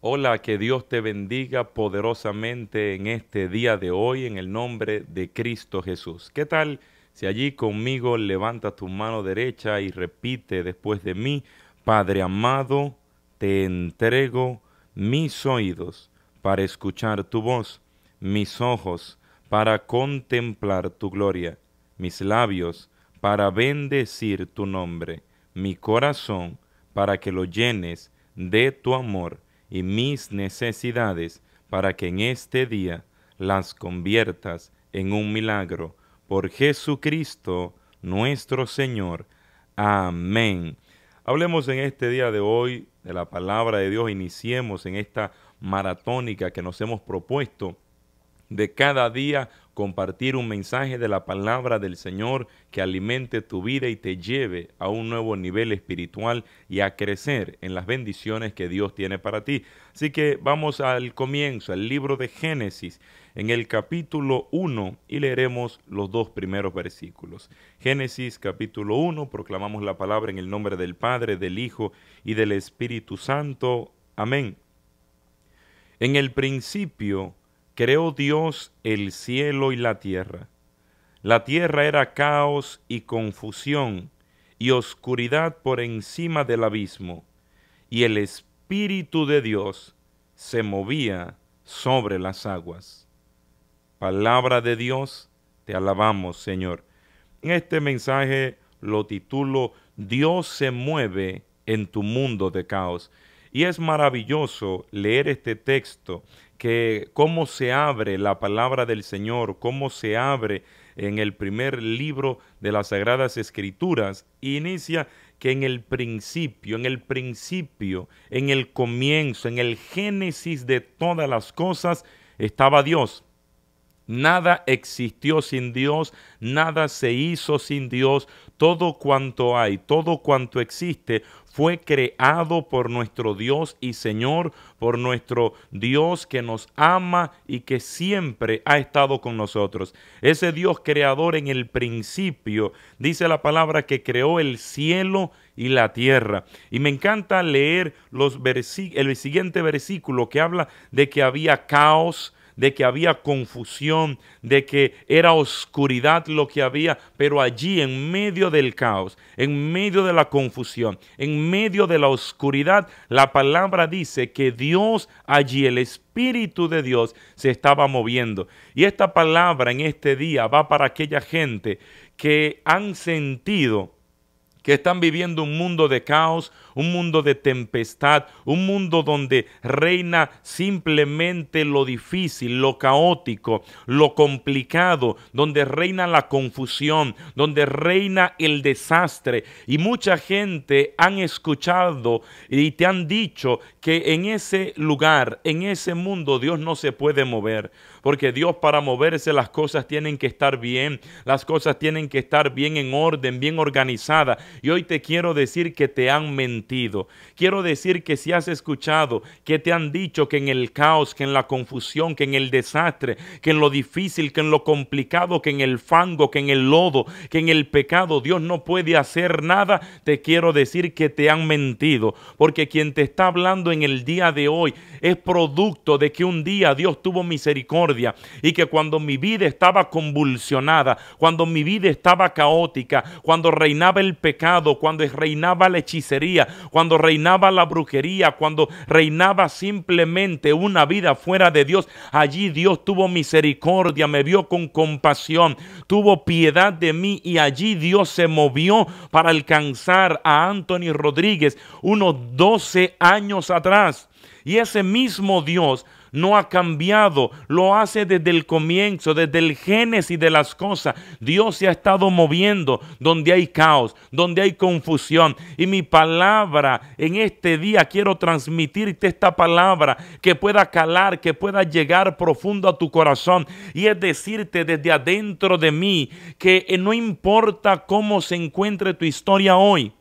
Hola, que Dios te bendiga poderosamente en este día de hoy en el nombre de Cristo Jesús. ¿Qué tal si allí conmigo levanta tu mano derecha y repite después de mí, Padre amado, te entrego mis oídos para escuchar tu voz, mis ojos para contemplar tu gloria, mis labios para bendecir tu nombre, mi corazón para que lo llenes de tu amor y mis necesidades para que en este día las conviertas en un milagro. Por Jesucristo nuestro Señor. Amén. Hablemos en este día de hoy de la palabra de Dios. Iniciemos en esta maratónica que nos hemos propuesto de cada día compartir un mensaje de la palabra del Señor que alimente tu vida y te lleve a un nuevo nivel espiritual y a crecer en las bendiciones que Dios tiene para ti. Así que vamos al comienzo, al libro de Génesis, en el capítulo 1 y leeremos los dos primeros versículos. Génesis capítulo 1, proclamamos la palabra en el nombre del Padre, del Hijo y del Espíritu Santo. Amén. En el principio, creó Dios el cielo y la tierra. La tierra era caos y confusión y oscuridad por encima del abismo, y el Espíritu de Dios se movía sobre las aguas. Palabra de Dios, te alabamos, Señor. Este mensaje lo titulo Dios se mueve en tu mundo de caos. Y es maravilloso leer este texto que cómo se abre la palabra del Señor, cómo se abre en el primer libro de las Sagradas Escrituras, inicia que en el principio, en el principio, en el comienzo, en el génesis de todas las cosas, estaba Dios. Nada existió sin Dios, nada se hizo sin Dios, todo cuanto hay, todo cuanto existe fue creado por nuestro Dios y Señor, por nuestro Dios que nos ama y que siempre ha estado con nosotros. Ese Dios creador en el principio, dice la palabra que creó el cielo y la tierra. Y me encanta leer los el siguiente versículo que habla de que había caos, de que había confusión, de que era oscuridad lo que había, pero allí en medio del caos, en medio de la confusión, en medio de la oscuridad, la palabra dice que Dios allí, el Espíritu de Dios, se estaba moviendo. Y esta palabra en este día va para aquella gente que han sentido que están viviendo un mundo de caos, un mundo de tempestad, un mundo donde reina simplemente lo difícil, lo caótico, lo complicado, donde reina la confusión, donde reina el desastre. Y mucha gente han escuchado y te han dicho que en ese lugar, en ese mundo, Dios no se puede mover. Porque Dios para moverse las cosas tienen que estar bien, las cosas tienen que estar bien en orden, bien organizadas. Y hoy te quiero decir que te han mentido Quiero decir que si has escuchado que te han dicho que en el caos, que en la confusión, que en el desastre, que en lo difícil, que en lo complicado, que en el fango, que en el lodo, que en el pecado Dios no puede hacer nada, te quiero decir que te han mentido. Porque quien te está hablando en el día de hoy es producto de que un día Dios tuvo misericordia y que cuando mi vida estaba convulsionada, cuando mi vida estaba caótica, cuando reinaba el pecado, cuando reinaba la hechicería, cuando reinaba la brujería, cuando reinaba simplemente una vida fuera de Dios, allí Dios tuvo misericordia, me vio con compasión, tuvo piedad de mí y allí Dios se movió para alcanzar a Anthony Rodríguez unos 12 años atrás. Y ese mismo Dios no ha cambiado, lo hace desde el comienzo, desde el génesis de las cosas. Dios se ha estado moviendo donde hay caos, donde hay confusión. Y mi palabra en este día quiero transmitirte esta palabra que pueda calar, que pueda llegar profundo a tu corazón. Y es decirte desde adentro de mí que no importa cómo se encuentre tu historia hoy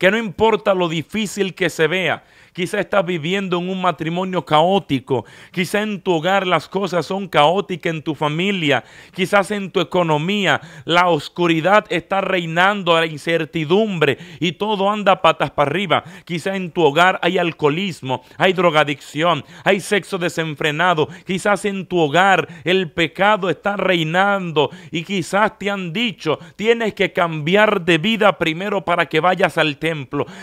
que no importa lo difícil que se vea, Quizá estás viviendo en un matrimonio caótico. Quizá en tu hogar las cosas son caóticas en tu familia. Quizás en tu economía la oscuridad está reinando, la incertidumbre y todo anda patas para arriba. Quizá en tu hogar hay alcoholismo, hay drogadicción, hay sexo desenfrenado. Quizás en tu hogar el pecado está reinando y quizás te han dicho, tienes que cambiar de vida primero para que vayas al.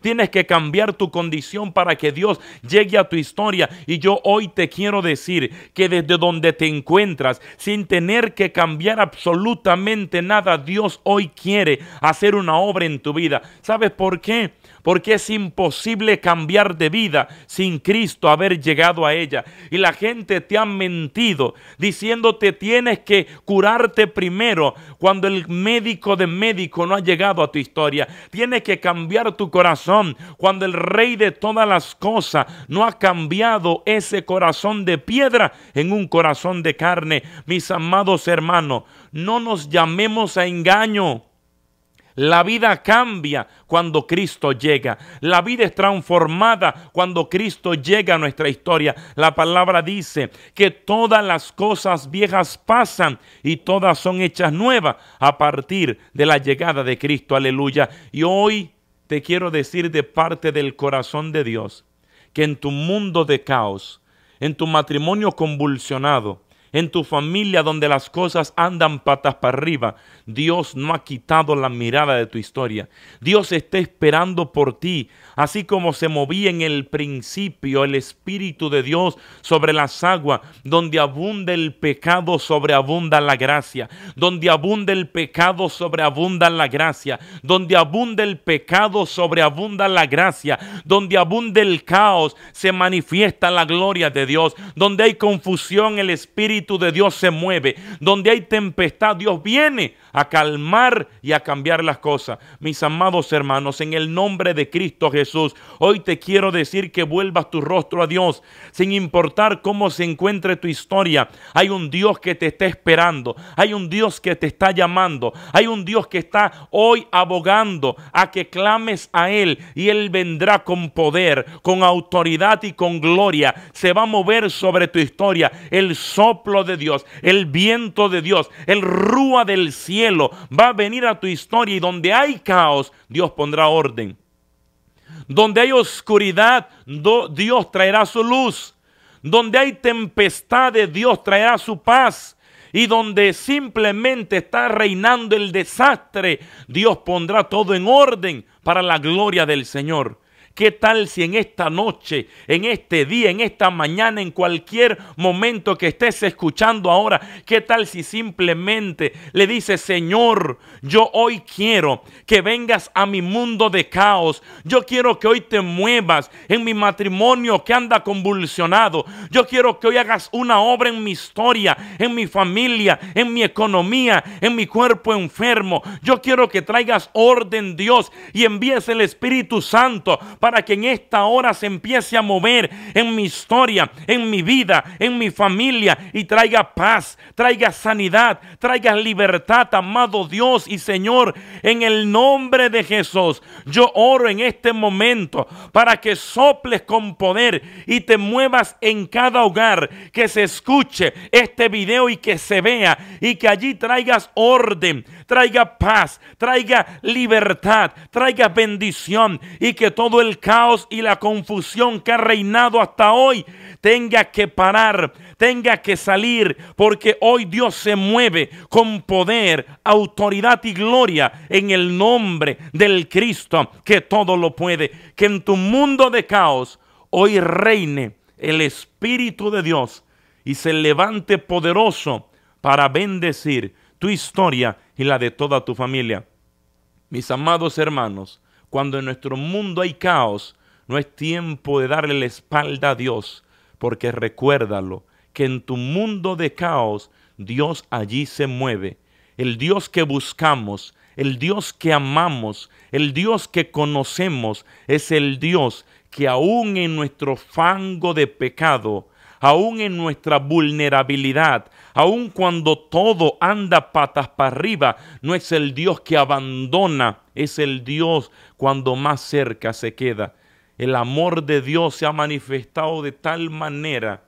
Tienes que cambiar tu condición para que Dios llegue a tu historia. Y yo hoy te quiero decir que desde donde te encuentras, sin tener que cambiar absolutamente nada, Dios hoy quiere hacer una obra en tu vida. ¿Sabes por qué? porque es imposible cambiar de vida sin Cristo haber llegado a ella. Y la gente te ha mentido diciéndote tienes que curarte primero cuando el médico de médico no ha llegado a tu historia. Tienes que cambiar tu corazón cuando el rey de todas las cosas no ha cambiado ese corazón de piedra en un corazón de carne. Mis amados hermanos, no nos llamemos a engaño. La vida cambia cuando Cristo llega. La vida es transformada cuando Cristo llega a nuestra historia. La palabra dice que todas las cosas viejas pasan y todas son hechas nuevas a partir de la llegada de Cristo. Aleluya. Y hoy te quiero decir de parte del corazón de Dios que en tu mundo de caos, en tu matrimonio convulsionado, en tu familia donde las cosas andan patas para arriba, Dios no ha quitado la mirada de tu historia. Dios está esperando por ti, así como se movía en el principio el Espíritu de Dios sobre las aguas, donde abunda el pecado, sobreabunda la gracia, donde abunda el pecado, sobreabunda la gracia, donde abunda el pecado, sobreabunda la gracia, donde abunda el caos, se manifiesta la gloria de Dios, donde hay confusión, el Espíritu de Dios se mueve, donde hay tempestad, Dios viene a calmar y a cambiar las cosas. Mis amados hermanos, en el nombre de Cristo Jesús, hoy te quiero decir que vuelvas tu rostro a Dios, sin importar cómo se encuentre tu historia. Hay un Dios que te está esperando, hay un Dios que te está llamando, hay un Dios que está hoy abogando a que clames a Él y Él vendrá con poder, con autoridad y con gloria. Se va a mover sobre tu historia el soplo de Dios, el viento de Dios, el rúa del cielo va a venir a tu historia y donde hay caos, Dios pondrá orden. Donde hay oscuridad, Dios traerá su luz. Donde hay tempestades, Dios traerá su paz. Y donde simplemente está reinando el desastre, Dios pondrá todo en orden para la gloria del Señor. ¿Qué tal si en esta noche, en este día, en esta mañana, en cualquier momento que estés escuchando ahora, qué tal si simplemente le dices, Señor, yo hoy quiero que vengas a mi mundo de caos. Yo quiero que hoy te muevas en mi matrimonio que anda convulsionado. Yo quiero que hoy hagas una obra en mi historia, en mi familia, en mi economía, en mi cuerpo enfermo. Yo quiero que traigas orden, Dios, y envíes el Espíritu Santo para que en esta hora se empiece a mover en mi historia, en mi vida, en mi familia y traiga paz, traiga sanidad, traiga libertad, amado Dios y Señor, en el nombre de Jesús. Yo oro en este momento para que soples con poder y te muevas en cada hogar, que se escuche este video y que se vea y que allí traigas orden, traiga paz, traiga libertad, traiga bendición y que todo el caos y la confusión que ha reinado hasta hoy tenga que parar, tenga que salir, porque hoy Dios se mueve con poder, autoridad y gloria en el nombre del Cristo que todo lo puede. Que en tu mundo de caos hoy reine el Espíritu de Dios y se levante poderoso para bendecir tu historia y la de toda tu familia. Mis amados hermanos, cuando en nuestro mundo hay caos, no es tiempo de darle la espalda a Dios, porque recuérdalo, que en tu mundo de caos, Dios allí se mueve. El Dios que buscamos, el Dios que amamos, el Dios que conocemos, es el Dios que aún en nuestro fango de pecado, aún en nuestra vulnerabilidad, aun cuando todo anda patas para arriba, no es el Dios que abandona, es el Dios cuando más cerca se queda. El amor de Dios se ha manifestado de tal manera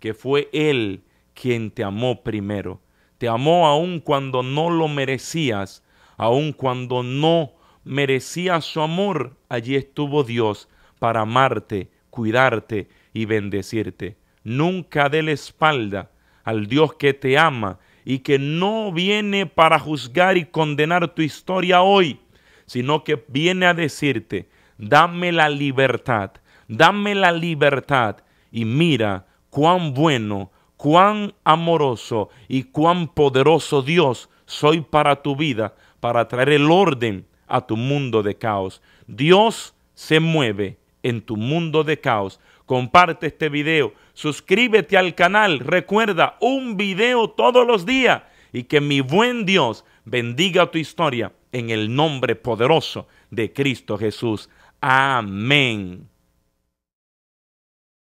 que fue Él quien te amó primero. Te amó aun cuando no lo merecías, aun cuando no merecías su amor. Allí estuvo Dios para amarte, cuidarte y bendecirte. Nunca dé la espalda al Dios que te ama y que no viene para juzgar y condenar tu historia hoy, sino que viene a decirte, dame la libertad, dame la libertad y mira cuán bueno, cuán amoroso y cuán poderoso Dios soy para tu vida, para traer el orden a tu mundo de caos. Dios se mueve en tu mundo de caos comparte este video, suscríbete al canal, recuerda un video todos los días y que mi buen Dios bendiga tu historia en el nombre poderoso de Cristo Jesús. Amén.